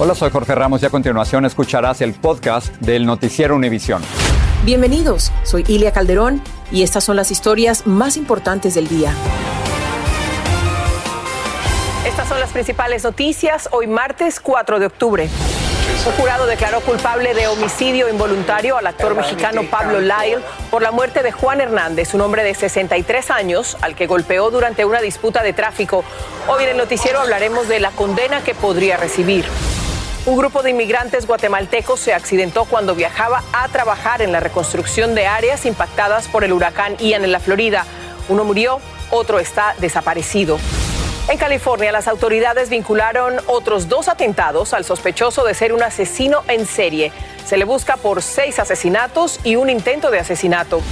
Hola, soy Jorge Ramos y a continuación escucharás el podcast del Noticiero Univisión. Bienvenidos, soy Ilia Calderón y estas son las historias más importantes del día. Estas son las principales noticias hoy martes 4 de octubre. Un jurado declaró culpable de homicidio involuntario al actor mexicano Pablo Lyle por la muerte de Juan Hernández, un hombre de 63 años al que golpeó durante una disputa de tráfico. Hoy en el noticiero hablaremos de la condena que podría recibir. Un grupo de inmigrantes guatemaltecos se accidentó cuando viajaba a trabajar en la reconstrucción de áreas impactadas por el huracán Ian en la Florida. Uno murió, otro está desaparecido. En California, las autoridades vincularon otros dos atentados al sospechoso de ser un asesino en serie. Se le busca por seis asesinatos y un intento de asesinato.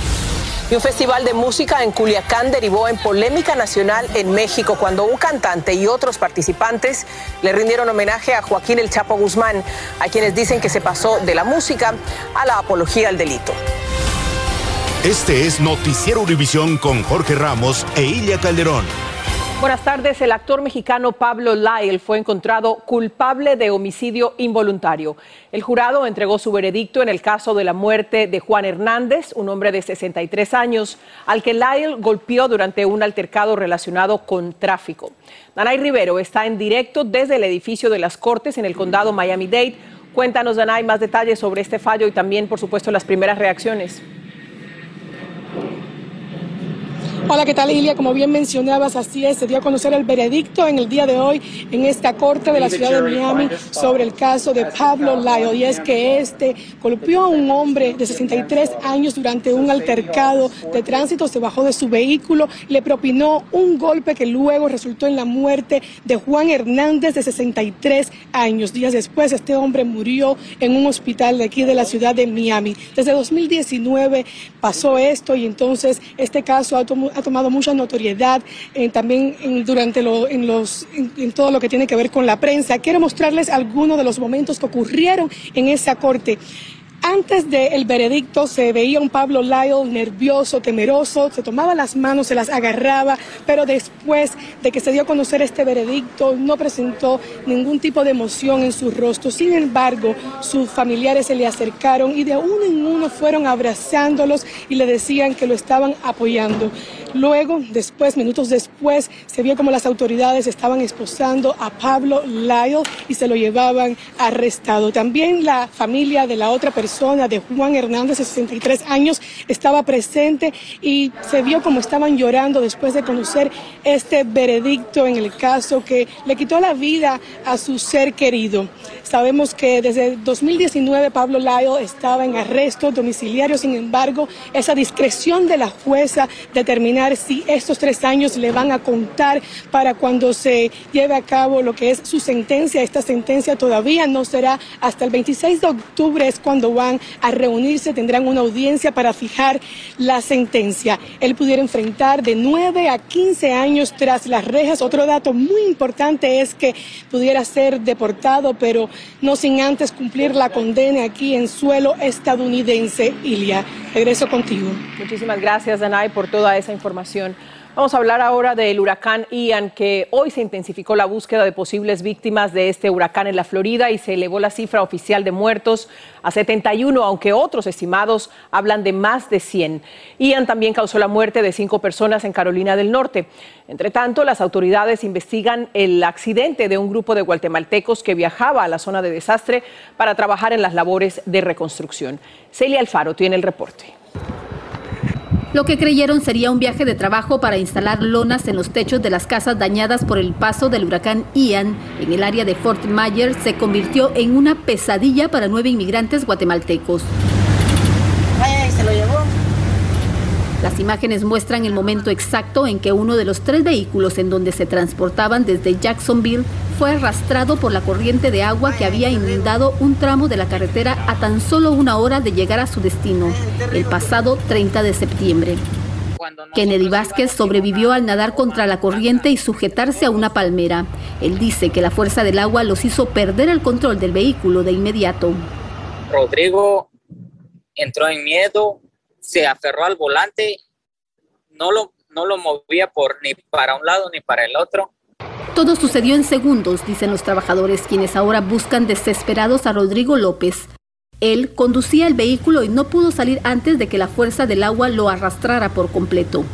Y un festival de música en Culiacán derivó en polémica nacional en México cuando un cantante y otros participantes le rindieron homenaje a Joaquín El Chapo Guzmán, a quienes dicen que se pasó de la música a la apología al delito. Este es Noticiero Univisión con Jorge Ramos e Ilia Calderón. Buenas tardes. El actor mexicano Pablo Lyle fue encontrado culpable de homicidio involuntario. El jurado entregó su veredicto en el caso de la muerte de Juan Hernández, un hombre de 63 años, al que Lyle golpeó durante un altercado relacionado con tráfico. Danay Rivero está en directo desde el edificio de las Cortes en el condado Miami-Dade. Cuéntanos, Danay, más detalles sobre este fallo y también, por supuesto, las primeras reacciones. Hola, ¿qué tal, Ilia? Como bien mencionabas, así es, se dio a conocer el veredicto en el día de hoy en esta corte de la ciudad de Miami sobre el caso de Pablo Lyle. Y es que este golpeó a un hombre de 63 años durante un altercado de tránsito, se bajó de su vehículo, le propinó un golpe que luego resultó en la muerte de Juan Hernández, de 63 años. Días después, este hombre murió en un hospital de aquí de la ciudad de Miami. Desde 2019 pasó esto y entonces este caso ha tomado ha tomado mucha notoriedad eh, también en, durante lo, en, los, en, todo lo que tiene que ver con la prensa. Quiero mostrarles algunos de los momentos que ocurrieron en esa corte. Antes del veredicto se veía un Pablo Lyle nervioso, temeroso, se tomaba las manos, se las agarraba, pero después de que se dio a conocer este veredicto no presentó ningún tipo de emoción en su rostro. Sin embargo, sus familiares se le acercaron y de uno en uno fueron abrazándolos y le decían que lo estaban apoyando. Luego, después, minutos después, se vio como las autoridades estaban esposando a Pablo Lyle y se lo llevaban arrestado. También la familia de la otra persona, de Juan Hernández, de 63 años, estaba presente y se vio como estaban llorando después de conocer este veredicto en el caso que le quitó la vida a su ser querido. Sabemos que desde 2019 Pablo Lyle estaba en arresto domiciliario, sin embargo, esa discreción de la jueza si estos tres años le van a contar para cuando se lleve a cabo lo que es su sentencia. Esta sentencia todavía no será hasta el 26 de octubre es cuando van a reunirse, tendrán una audiencia para fijar la sentencia. Él pudiera enfrentar de 9 a 15 años tras las rejas. Otro dato muy importante es que pudiera ser deportado, pero no sin antes cumplir la condena aquí en suelo estadounidense. Ilia, regreso contigo. Muchísimas gracias, Danay, por toda esa información. Vamos a hablar ahora del huracán Ian, que hoy se intensificó la búsqueda de posibles víctimas de este huracán en la Florida y se elevó la cifra oficial de muertos a 71, aunque otros estimados hablan de más de 100. Ian también causó la muerte de cinco personas en Carolina del Norte. Entre tanto, las autoridades investigan el accidente de un grupo de guatemaltecos que viajaba a la zona de desastre para trabajar en las labores de reconstrucción. Celia Alfaro tiene el reporte. Lo que creyeron sería un viaje de trabajo para instalar lonas en los techos de las casas dañadas por el paso del huracán Ian en el área de Fort Myers se convirtió en una pesadilla para nueve inmigrantes guatemaltecos. se lo llevó. Las imágenes muestran el momento exacto en que uno de los tres vehículos en donde se transportaban desde Jacksonville fue arrastrado por la corriente de agua que había inundado un tramo de la carretera a tan solo una hora de llegar a su destino, el pasado 30 de septiembre. Kennedy Vázquez sobrevivió al nadar contra la corriente y sujetarse a una palmera. Él dice que la fuerza del agua los hizo perder el control del vehículo de inmediato. Rodrigo entró en miedo, se aferró al volante, no lo, no lo movía por ni para un lado ni para el otro. Todo sucedió en segundos, dicen los trabajadores, quienes ahora buscan desesperados a Rodrigo López. Él conducía el vehículo y no pudo salir antes de que la fuerza del agua lo arrastrara por completo.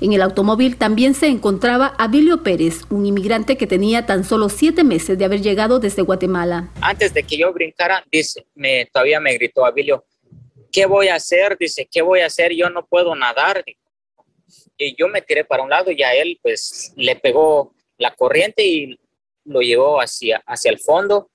En el automóvil también se encontraba Abilio Pérez, un inmigrante que tenía tan solo siete meses de haber llegado desde Guatemala. Antes de que yo brincara, dice, me, todavía me gritó Abilio, ¿qué voy a hacer? Dice, ¿qué voy a hacer? Yo no puedo nadar. Y yo me tiré para un lado y a él pues le pegó la corriente y lo llevó hacia, hacia el fondo.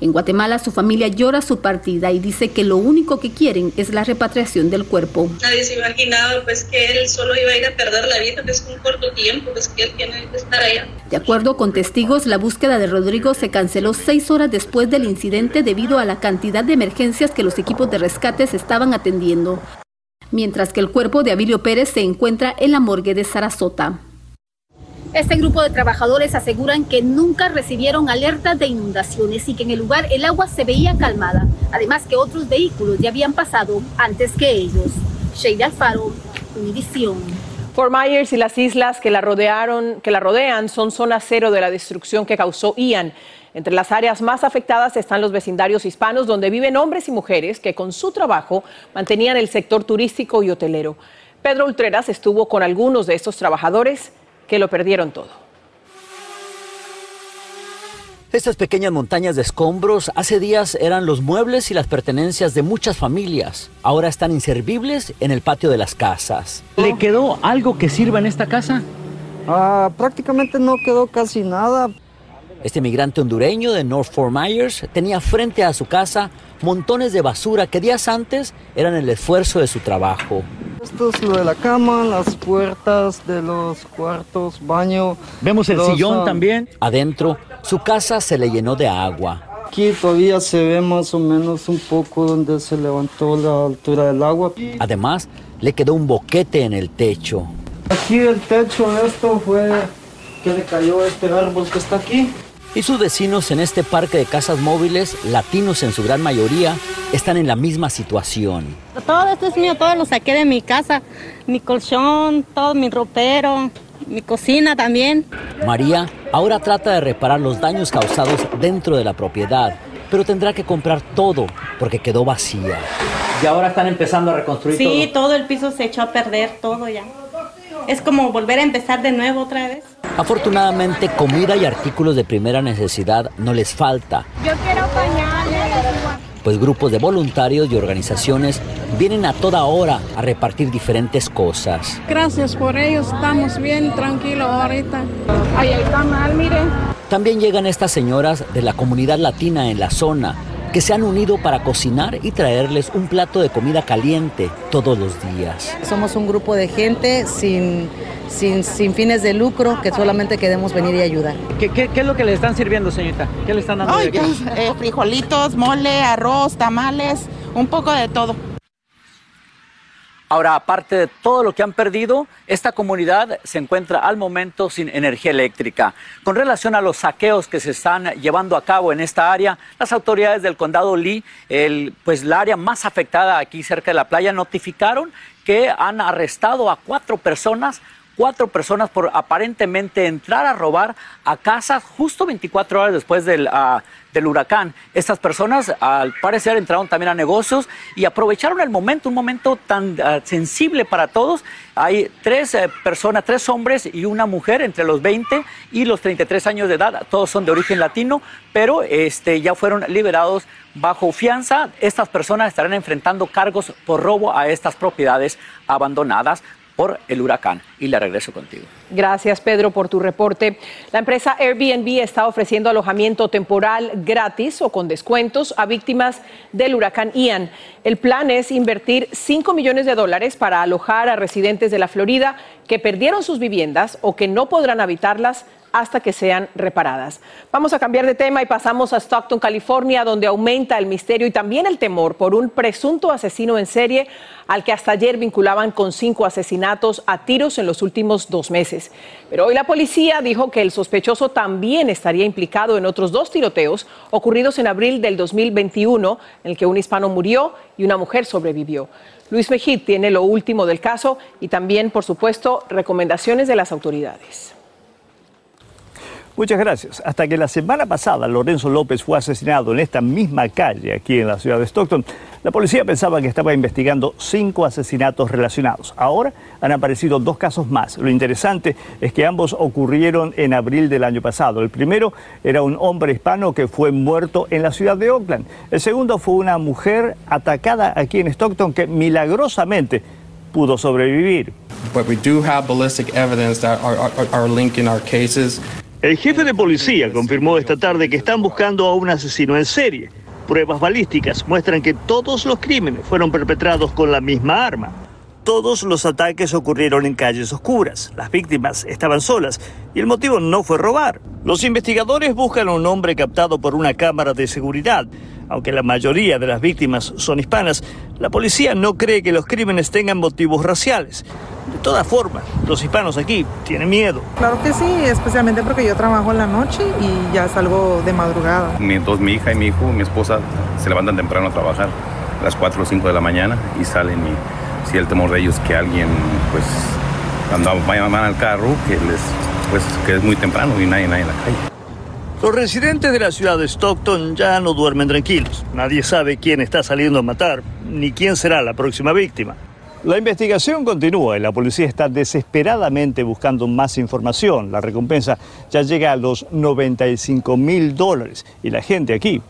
En Guatemala su familia llora su partida y dice que lo único que quieren es la repatriación del cuerpo. Nadie se imaginaba pues que él solo iba a ir a perder la vida, que es un corto tiempo, pues que él tiene que estar allá. De acuerdo con testigos, la búsqueda de Rodrigo se canceló seis horas después del incidente debido a la cantidad de emergencias que los equipos de rescates estaban atendiendo, mientras que el cuerpo de Abilio Pérez se encuentra en la morgue de Sarasota. Este grupo de trabajadores aseguran que nunca recibieron alertas de inundaciones y que en el lugar el agua se veía calmada, además que otros vehículos ya habían pasado antes que ellos. Sheila Alfaro, Univisión. Fort Myers y las islas que la, rodearon, que la rodean son zona cero de la destrucción que causó Ian. Entre las áreas más afectadas están los vecindarios hispanos, donde viven hombres y mujeres que con su trabajo mantenían el sector turístico y hotelero. Pedro Ultreras estuvo con algunos de estos trabajadores que lo perdieron todo. Estas pequeñas montañas de escombros hace días eran los muebles y las pertenencias de muchas familias. Ahora están inservibles en el patio de las casas. ¿Le quedó algo que sirva en esta casa? Ah, prácticamente no quedó casi nada. Este migrante hondureño de North Fort Myers tenía frente a su casa montones de basura que días antes eran el esfuerzo de su trabajo. Esto es lo de la cama, las puertas de los cuartos, baño. Vemos el sillón también. Adentro, su casa se le llenó de agua. Aquí todavía se ve más o menos un poco donde se levantó la altura del agua. Además, le quedó un boquete en el techo. Aquí el techo de esto fue que le cayó este árbol que está aquí. Y sus vecinos en este parque de casas móviles, latinos en su gran mayoría, están en la misma situación. Todo esto es mío, todo lo saqué de mi casa, mi colchón, todo mi ropero, mi cocina también. María ahora trata de reparar los daños causados dentro de la propiedad, pero tendrá que comprar todo porque quedó vacía. Y ahora están empezando a reconstruir sí, todo. Sí, todo el piso se echó a perder, todo ya. Es como volver a empezar de nuevo otra vez. Afortunadamente, comida y artículos de primera necesidad no les falta. Yo quiero pañales. Pues grupos de voluntarios y organizaciones vienen a toda hora a repartir diferentes cosas. Gracias por ellos, estamos bien tranquilos ahorita. Ahí el canal, miren. También llegan estas señoras de la comunidad latina en la zona que se han unido para cocinar y traerles un plato de comida caliente todos los días. Somos un grupo de gente sin, sin, sin fines de lucro que solamente queremos venir y ayudar. ¿Qué, qué, qué es lo que le están sirviendo, señorita? ¿Qué le están dando? Ay, pues, eh, frijolitos, mole, arroz, tamales, un poco de todo. Ahora, aparte de todo lo que han perdido, esta comunidad se encuentra al momento sin energía eléctrica. Con relación a los saqueos que se están llevando a cabo en esta área, las autoridades del condado Lee, el, pues la área más afectada aquí cerca de la playa, notificaron que han arrestado a cuatro personas cuatro personas por aparentemente entrar a robar a casas justo 24 horas después del, uh, del huracán. Estas personas al parecer entraron también a negocios y aprovecharon el momento, un momento tan uh, sensible para todos. Hay tres eh, personas, tres hombres y una mujer entre los 20 y los 33 años de edad. Todos son de origen latino, pero este, ya fueron liberados bajo fianza. Estas personas estarán enfrentando cargos por robo a estas propiedades abandonadas. Por el huracán. Y le regreso contigo. Gracias, Pedro, por tu reporte. La empresa Airbnb está ofreciendo alojamiento temporal gratis o con descuentos a víctimas del huracán Ian. El plan es invertir 5 millones de dólares para alojar a residentes de la Florida que perdieron sus viviendas o que no podrán habitarlas hasta que sean reparadas. Vamos a cambiar de tema y pasamos a Stockton, California, donde aumenta el misterio y también el temor por un presunto asesino en serie al que hasta ayer vinculaban con cinco asesinatos a tiros en los últimos dos meses. Pero hoy la policía dijo que el sospechoso también estaría implicado en otros dos tiroteos ocurridos en abril del 2021, en el que un hispano murió y una mujer sobrevivió. Luis Mejid tiene lo último del caso y también, por supuesto, recomendaciones de las autoridades. Muchas gracias. Hasta que la semana pasada Lorenzo López fue asesinado en esta misma calle aquí en la ciudad de Stockton, la policía pensaba que estaba investigando cinco asesinatos relacionados. Ahora han aparecido dos casos más. Lo interesante es que ambos ocurrieron en abril del año pasado. El primero era un hombre hispano que fue muerto en la ciudad de Oakland. El segundo fue una mujer atacada aquí en Stockton que milagrosamente pudo sobrevivir. But we do have ballistic evidence that are, are, are linking our cases. El jefe de policía confirmó esta tarde que están buscando a un asesino en serie. Pruebas balísticas muestran que todos los crímenes fueron perpetrados con la misma arma. Todos los ataques ocurrieron en calles oscuras. Las víctimas estaban solas y el motivo no fue robar. Los investigadores buscan a un hombre captado por una cámara de seguridad. Aunque la mayoría de las víctimas son hispanas, la policía no cree que los crímenes tengan motivos raciales. De todas formas, los hispanos aquí tienen miedo. Claro que sí, especialmente porque yo trabajo en la noche y ya salgo de madrugada. Mi, dos, mi hija y mi hijo, mi esposa, se levantan temprano a trabajar, a las 4 o 5 de la mañana, y salen y si el temor de ellos que alguien, pues, cuando vayan al carro, que les, pues, que es muy temprano y nadie, nadie en la calle. Los residentes de la ciudad de Stockton ya no duermen tranquilos. Nadie sabe quién está saliendo a matar, ni quién será la próxima víctima. La investigación continúa y la policía está desesperadamente buscando más información. La recompensa ya llega a los 95 mil dólares y la gente aquí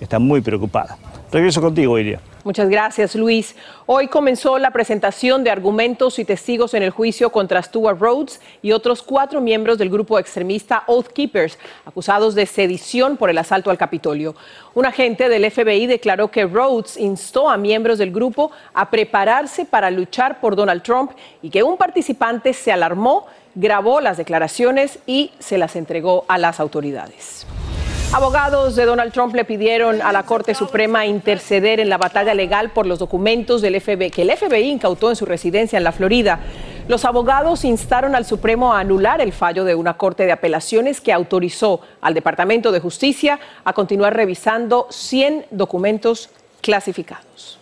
está muy preocupada. Regreso contigo, Iria. Muchas gracias, Luis. Hoy comenzó la presentación de argumentos y testigos en el juicio contra Stuart Rhodes y otros cuatro miembros del grupo extremista Oath Keepers, acusados de sedición por el asalto al Capitolio. Un agente del FBI declaró que Rhodes instó a miembros del grupo a prepararse para luchar por Donald Trump y que un participante se alarmó, grabó las declaraciones y se las entregó a las autoridades. Abogados de Donald Trump le pidieron a la Corte Suprema interceder en la batalla legal por los documentos del FBI que el FBI incautó en su residencia en la Florida. Los abogados instaron al Supremo a anular el fallo de una Corte de Apelaciones que autorizó al Departamento de Justicia a continuar revisando 100 documentos clasificados.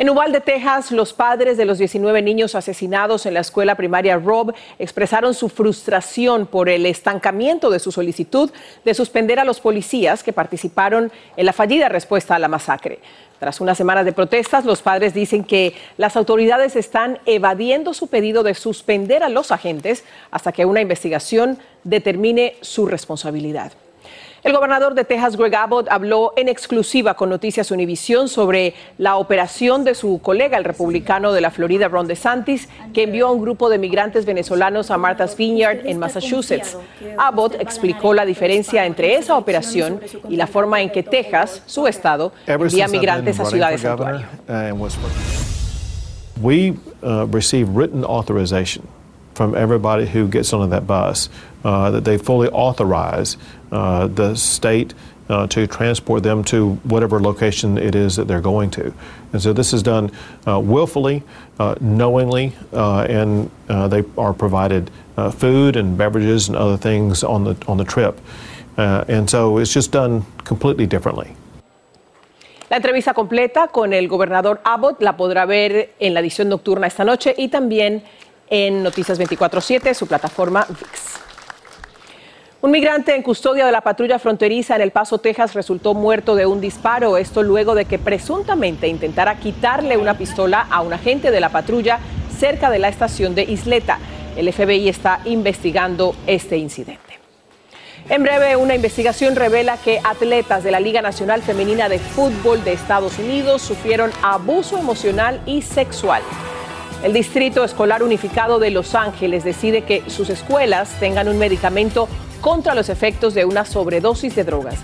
En Uvalde, Texas, los padres de los 19 niños asesinados en la escuela primaria Rob expresaron su frustración por el estancamiento de su solicitud de suspender a los policías que participaron en la fallida respuesta a la masacre. Tras unas semanas de protestas, los padres dicen que las autoridades están evadiendo su pedido de suspender a los agentes hasta que una investigación determine su responsabilidad. El gobernador de Texas, Greg Abbott, habló en exclusiva con Noticias Univisión sobre la operación de su colega, el republicano de la Florida, Ron DeSantis, que envió a un grupo de migrantes venezolanos a Martha's Vineyard en Massachusetts. Abbott explicó la diferencia entre esa operación y la forma en que Texas, su estado, envía migrantes a ciudades santuario. We uh, receive written authorization from everybody who gets on that bus uh, that they fully authorize uh, the state uh, to transport them to whatever location it is that they're going to. And so this is done uh, willfully, uh, knowingly, uh, and they are provided food and beverages and other things on the, on the trip. and so it's just done completely differently. La entrevista completa con el gobernador Abbott la podrá ver en la edición nocturna esta noche y también en Noticias 24-7, su plataforma VIX. Un migrante en custodia de la patrulla fronteriza en El Paso, Texas, resultó muerto de un disparo. Esto luego de que presuntamente intentara quitarle una pistola a un agente de la patrulla cerca de la estación de Isleta. El FBI está investigando este incidente. En breve, una investigación revela que atletas de la Liga Nacional Femenina de Fútbol de Estados Unidos sufrieron abuso emocional y sexual. El Distrito Escolar Unificado de Los Ángeles decide que sus escuelas tengan un medicamento contra los efectos de una sobredosis de drogas.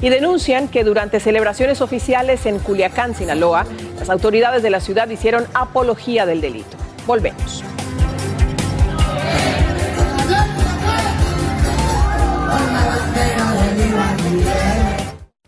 Y denuncian que durante celebraciones oficiales en Culiacán, Sinaloa, las autoridades de la ciudad hicieron apología del delito. Volvemos.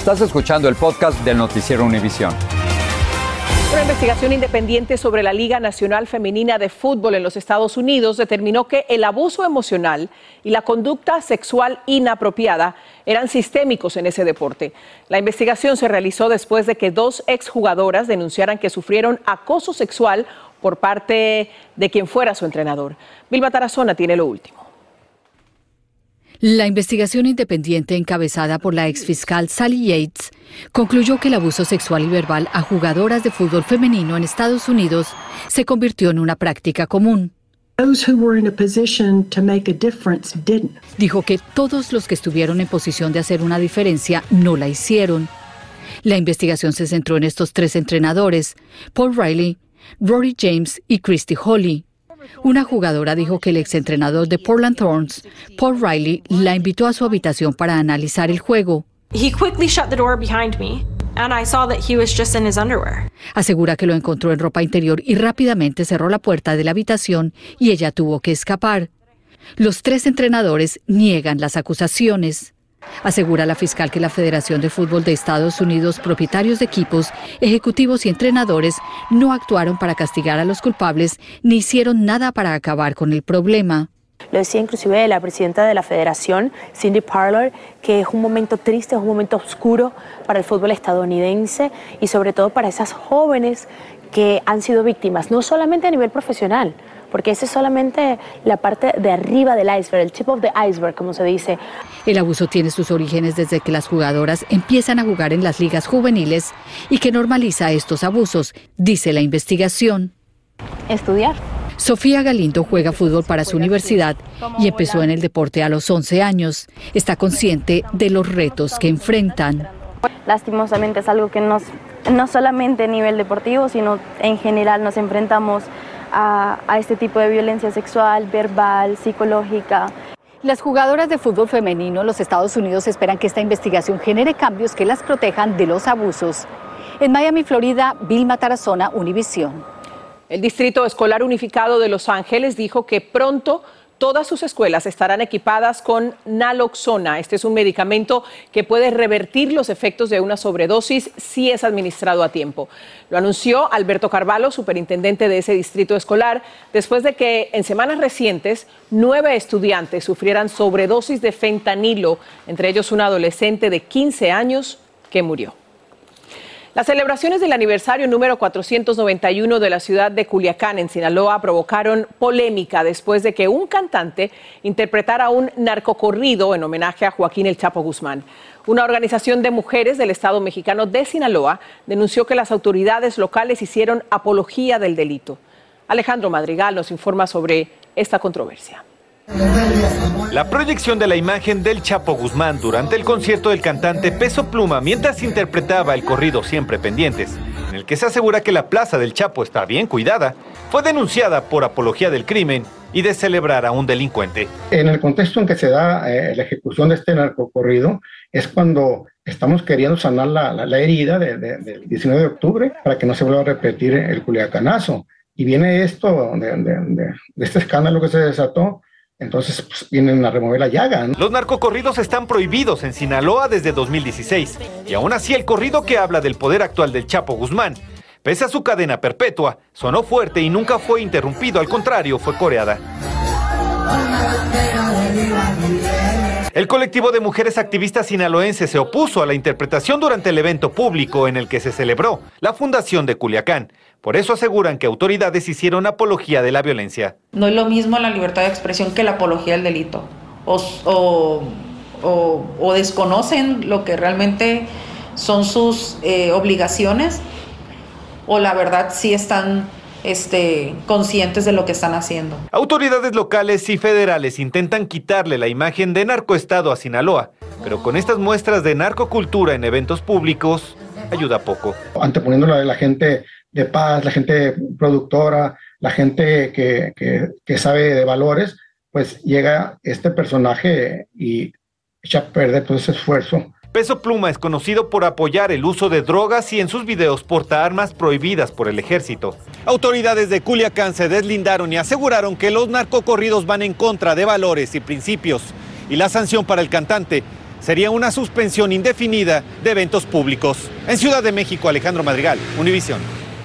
Estás escuchando el podcast del noticiero Univisión. Una investigación independiente sobre la Liga Nacional Femenina de Fútbol en los Estados Unidos determinó que el abuso emocional y la conducta sexual inapropiada eran sistémicos en ese deporte. La investigación se realizó después de que dos exjugadoras denunciaran que sufrieron acoso sexual por parte de quien fuera su entrenador. Vilma Tarazona tiene lo último. La investigación independiente encabezada por la exfiscal Sally Yates concluyó que el abuso sexual y verbal a jugadoras de fútbol femenino en Estados Unidos se convirtió en una práctica común. Dijo que todos los que estuvieron en posición de hacer una diferencia no la hicieron. La investigación se centró en estos tres entrenadores, Paul Riley, Rory James y Christy Holly. Una jugadora dijo que el exentrenador de Portland Thorns, Paul Riley, la invitó a su habitación para analizar el juego. Asegura que lo encontró en ropa interior y rápidamente cerró la puerta de la habitación y ella tuvo que escapar. Los tres entrenadores niegan las acusaciones. Asegura la fiscal que la Federación de Fútbol de Estados Unidos, propietarios de equipos, ejecutivos y entrenadores no actuaron para castigar a los culpables ni hicieron nada para acabar con el problema. Lo decía inclusive la presidenta de la federación, Cindy Parlor, que es un momento triste, es un momento oscuro para el fútbol estadounidense y sobre todo para esas jóvenes que han sido víctimas, no solamente a nivel profesional, porque esa es solamente la parte de arriba del iceberg, el tip of the iceberg, como se dice. El abuso tiene sus orígenes desde que las jugadoras empiezan a jugar en las ligas juveniles y que normaliza estos abusos, dice la investigación. Estudiar. Sofía Galindo juega fútbol para su universidad y empezó en el deporte a los 11 años. Está consciente de los retos que enfrentan. Lastimosamente es algo que nos, no solamente a nivel deportivo, sino en general nos enfrentamos a, a este tipo de violencia sexual, verbal, psicológica. Las jugadoras de fútbol femenino en los Estados Unidos esperan que esta investigación genere cambios que las protejan de los abusos. En Miami, Florida, Vilma Tarazona, Univisión. El Distrito Escolar Unificado de Los Ángeles dijo que pronto todas sus escuelas estarán equipadas con naloxona. Este es un medicamento que puede revertir los efectos de una sobredosis si es administrado a tiempo. Lo anunció Alberto Carvalho, superintendente de ese distrito escolar, después de que en semanas recientes nueve estudiantes sufrieran sobredosis de fentanilo, entre ellos un adolescente de 15 años que murió. Las celebraciones del aniversario número 491 de la ciudad de Culiacán, en Sinaloa, provocaron polémica después de que un cantante interpretara un narcocorrido en homenaje a Joaquín El Chapo Guzmán. Una organización de mujeres del Estado mexicano de Sinaloa denunció que las autoridades locales hicieron apología del delito. Alejandro Madrigal nos informa sobre esta controversia. La proyección de la imagen del Chapo Guzmán durante el concierto del cantante Peso Pluma mientras interpretaba el corrido Siempre Pendientes, en el que se asegura que la plaza del Chapo está bien cuidada, fue denunciada por apología del crimen y de celebrar a un delincuente. En el contexto en que se da eh, la ejecución de este narcocorrido es cuando estamos queriendo sanar la, la, herida de, de, del 19 de octubre para que no se vuelva a repetir el culiacanazo. Y viene esto de, de este escándalo que se desató entonces pues, vienen a remover la llaga. Los narcocorridos están prohibidos en Sinaloa desde 2016 y aún así el corrido que habla del poder actual del Chapo Guzmán, pese a su cadena perpetua, sonó fuerte y nunca fue interrumpido, al contrario, fue coreada. El colectivo de mujeres activistas sinaloenses se opuso a la interpretación durante el evento público en el que se celebró la fundación de Culiacán, Por eso aseguran que autoridades hicieron apología de la violencia. No es lo mismo la libertad de expresión que la apología del delito. O, o, o, desconocen lo que realmente son sus eh, obligaciones o la verdad sí están este, conscientes de lo que están haciendo. Autoridades locales y federales intentan quitarle la imagen de narcoestado a Sinaloa, pero con estas muestras de narcocultura en eventos públicos ayuda poco. Anteponiendo a la gente de paz, la gente productora, la gente que, que, sabe de valores, pues llega este personaje y echa a perder todo ese esfuerzo Peso Pluma es conocido por apoyar el uso de drogas y en sus videos porta armas prohibidas por el ejército. Autoridades de Culiacán se deslindaron y aseguraron que los narcocorridos van en contra de valores y principios. Y la sanción para el cantante sería una suspensión indefinida de eventos públicos. En Ciudad de México, Alejandro Madrigal, Univisión.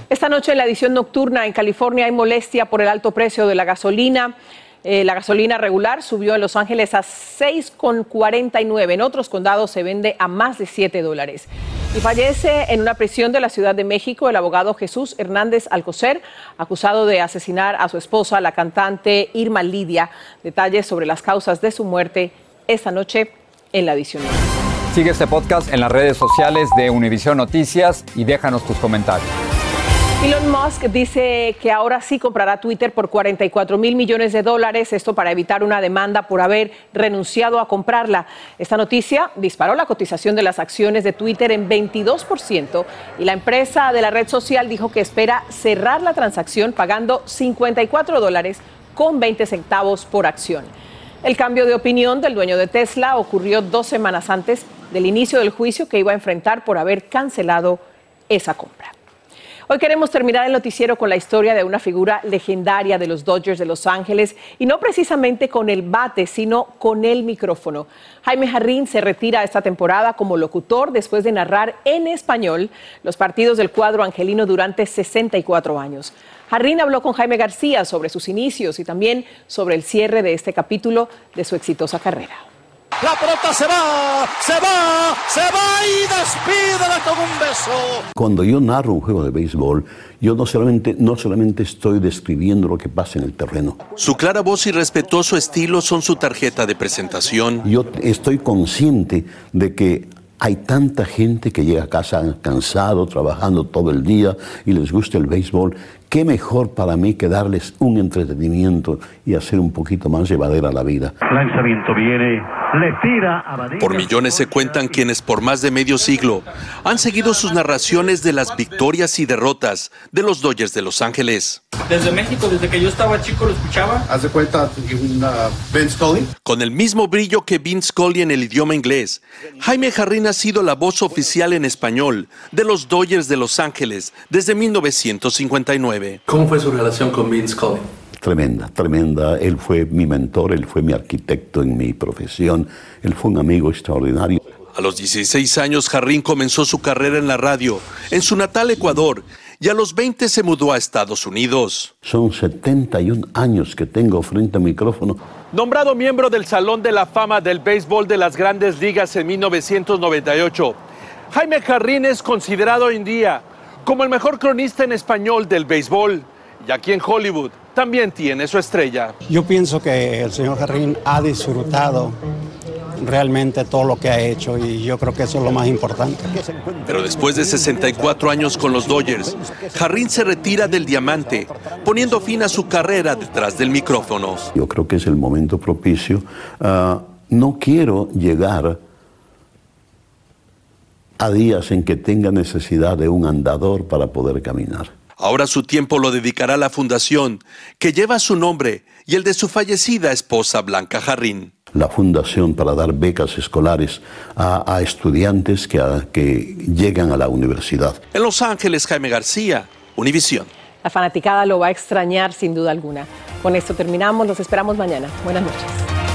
Esta noche en la edición nocturna en California hay molestia por el alto precio de la gasolina. Eh, la gasolina regular subió en Los Ángeles a 6,49. En otros condados se vende a más de 7 dólares. Y fallece en una prisión de la Ciudad de México el abogado Jesús Hernández Alcocer, acusado de asesinar a su esposa, la cantante Irma Lidia. Detalles sobre las causas de su muerte esta noche en la edición. Sigue este podcast en las redes sociales de Univision Noticias y déjanos tus comentarios. Elon Musk dice que ahora sí comprará Twitter por 44 mil millones de dólares, esto para evitar una demanda por haber renunciado a comprarla. Esta noticia disparó la cotización de las acciones de Twitter en 22% y la empresa de la red social dijo que espera cerrar la transacción pagando 54 dólares con 20 centavos por acción. El cambio de opinión del dueño de Tesla ocurrió dos semanas antes del inicio del juicio que iba a enfrentar por haber cancelado esa compra. Hoy queremos terminar el noticiero con la historia de una figura legendaria de los Dodgers de Los Ángeles y no precisamente con el bate, sino con el micrófono. Jaime Jarrín se retira esta temporada como locutor después de narrar en español los partidos del cuadro angelino durante 64 años. Jarrín habló con Jaime García sobre sus inicios y también sobre el cierre de este capítulo de su exitosa carrera. La pelota se va, se va, se va y despídela con un beso. Cuando yo narro un juego de béisbol, yo no solamente, no solamente estoy describiendo lo que pasa en el terreno. Su clara voz y respetuoso estilo son su tarjeta de presentación. Yo estoy consciente de que hay tanta gente que llega a casa cansado, trabajando todo el día y les gusta el béisbol ¿Qué mejor para mí que darles un entretenimiento y hacer un poquito más llevadera la vida? Lanzamiento viene, le tira a Por millones se cuentan quienes por más de medio siglo han seguido sus narraciones de las victorias y derrotas de los Dodgers de Los Ángeles. Desde México, desde que yo estaba chico, lo escuchaba. ¿Haz de cuenta un Vince Scully? Con el mismo brillo que Vince Scully en el idioma inglés, Jaime Jarrín ha sido la voz oficial en español de los Dodgers de Los Ángeles desde 1959. ¿Cómo fue su relación con Vince Scully? Tremenda, tremenda. Él fue mi mentor, él fue mi arquitecto en mi profesión, él fue un amigo extraordinario. A los 16 años, Jarrín comenzó su carrera en la radio en su natal Ecuador y a los 20 se mudó a Estados Unidos. Son 71 años que tengo frente al micrófono. Nombrado miembro del Salón de la Fama del Béisbol de las Grandes Ligas en 1998, Jaime Jarrín es considerado hoy en día como el mejor cronista en español del béisbol. Y aquí en Hollywood también tiene su estrella. Yo pienso que el señor Jarrín ha disfrutado realmente todo lo que ha hecho y yo creo que eso es lo más importante. Pero después de 64 años con los Dodgers, Jarrín se retira del diamante, poniendo fin a su carrera detrás del micrófono. Yo creo que es el momento propicio. Ah, no quiero llegar a días en que tenga necesidad de un andador para poder caminar. Ahora su tiempo lo dedicará a la fundación que lleva su nombre y el de su fallecida esposa Blanca Jarrín. La fundación para dar becas escolares a, estudiantes que, que llegan a la universidad. En Los Ángeles, Jaime García, Univisión. La fanaticada lo va a extrañar sin duda alguna. Con esto terminamos, los esperamos mañana. Buenas noches.